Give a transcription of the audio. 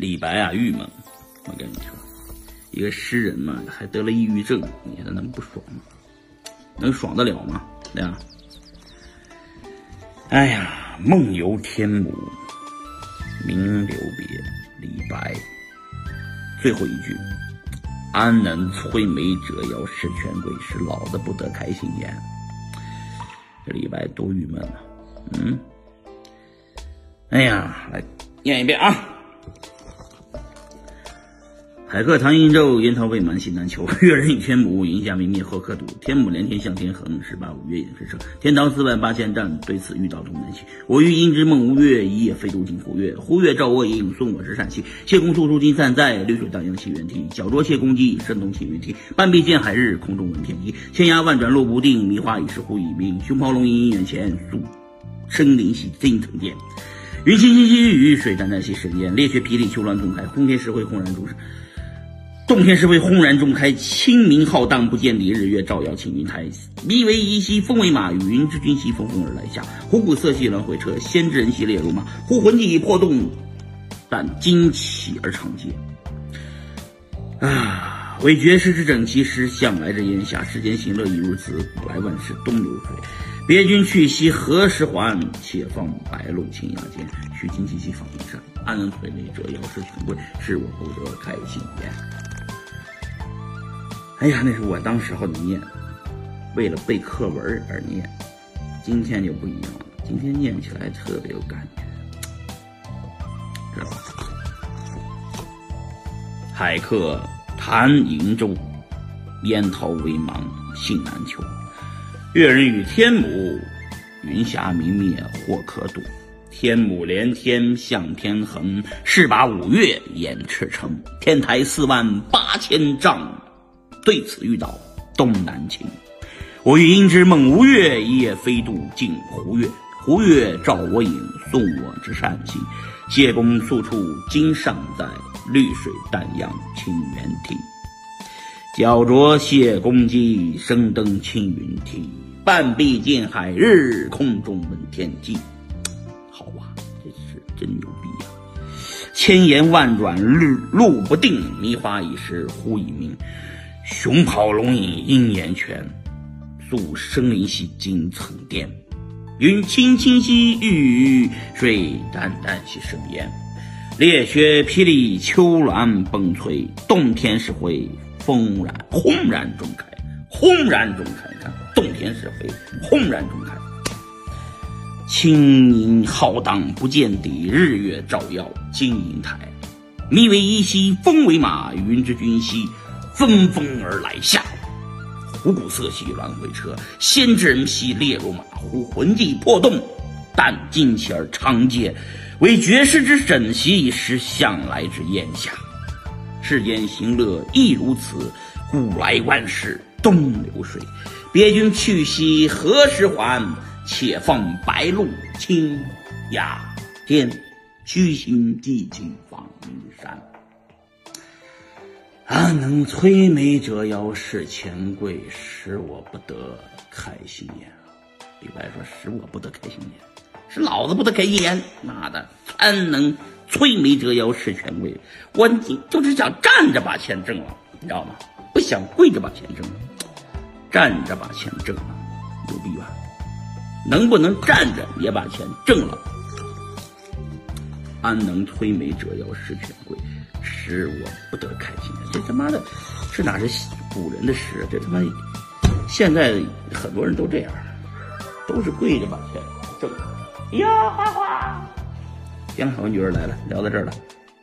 李白啊，郁闷。我跟你说，一个诗人嘛，还得了抑郁症，你说能不爽吗？能爽得了吗？对吧？哎呀，梦游天姥，名留别。李白，最后一句：“安能摧眉折腰事权贵，使老子不得开心颜。”这李白多郁闷啊！嗯，哎呀，来念一遍啊。海客唐寅宙，烟涛未满西南秋。越人语天姥，云霞明灭后可睹。天姥连天向天横，十八五月影之生。天堂四万八千丈，对此欲倒东南西。我欲因之梦吴越，一夜飞渡镜湖月。湖月照我影，送我至善溪。谢公处处金散在，绿水荡漾西园堤。脚着谢公屐，声动青云梯。半壁见海日，空中闻天鸡。千崖万转落不定，迷花已是忽已明。熊咆龙吟眼前，宿深林兮惊腾电。云清清兮雨雨，水澹澹兮神烟。烈血霹雳，丘峦洞开，轰天石灰，轰然中洞天石灰轰然中开，清明浩荡不见底，日月照耀青云台。迷为夷兮风为马，云之君兮风风而来下。虎鼓瑟兮鸾回车，先知人兮列如马。呼魂计破洞，但惊起而长嗟。啊！为绝世之整齐师，向来之烟霞。世间行乐亦如此，古来万事东流水。别君去兮何时还？且放白鹿青崖间。须惊戚兮访云山，安能摧眉折腰事权贵，使我不得开心颜。哎呀，那是我当时候的念，为了背课文而念。今天就不一样了，今天念起来特别有感觉，知道吧？海客谈瀛洲，烟涛微茫信难求。越人语天姥，云霞明灭或可睹。天姥连天向天横，势拔五岳掩赤城。天台四万八千丈。对此欲倒东南倾，我欲因之梦吴越，一夜飞渡尽胡越。胡越照我影，送我至善溪。谢公宿处今尚在，绿水荡漾清猿啼。脚着谢公屐，声登青云梯。半壁见海日，空中闻天鸡。好啊，这是真牛逼呀！千言万转路路不定，迷花已失忽已明。熊咆龙吟鹰眼泉，宿深林兮惊层巅。云清清兮欲雨，水澹澹兮生烟。烈雪霹雳，丘峦崩摧。洞天石灰，轰然轰然中开，轰然中开。看，洞天石灰，轰然中开。青云浩荡不见底，日月照耀金银台。迷为衣兮风为马，云之君兮。纷纷而来下，虎鼓瑟兮鸾回车，先知人兮列如马。呼魂计破洞，但惊起而长嗟。为绝世之枕席，识向来之烟霞。世间行乐亦如此，古来万事东流水。别君去兮何时还？且放白鹿青崖间。虚心寄情访云山。安能摧眉折腰事权贵，使我不得开心颜啊！李白说：“使我不得开心颜，是老子不得开心颜。妈的，安能摧眉折腰事权贵？我就是想站着把钱挣了，你知道吗？不想跪着把钱挣了，站着把钱挣了，牛逼吧？能不能站着也把钱挣了？安能摧眉折腰事权贵？”使我不得开心，这他妈的，这哪是古人的诗？这他妈，现在很多人都这样，都是跪着把钱挣。呀，花花，行，我女儿来了，聊到这儿了。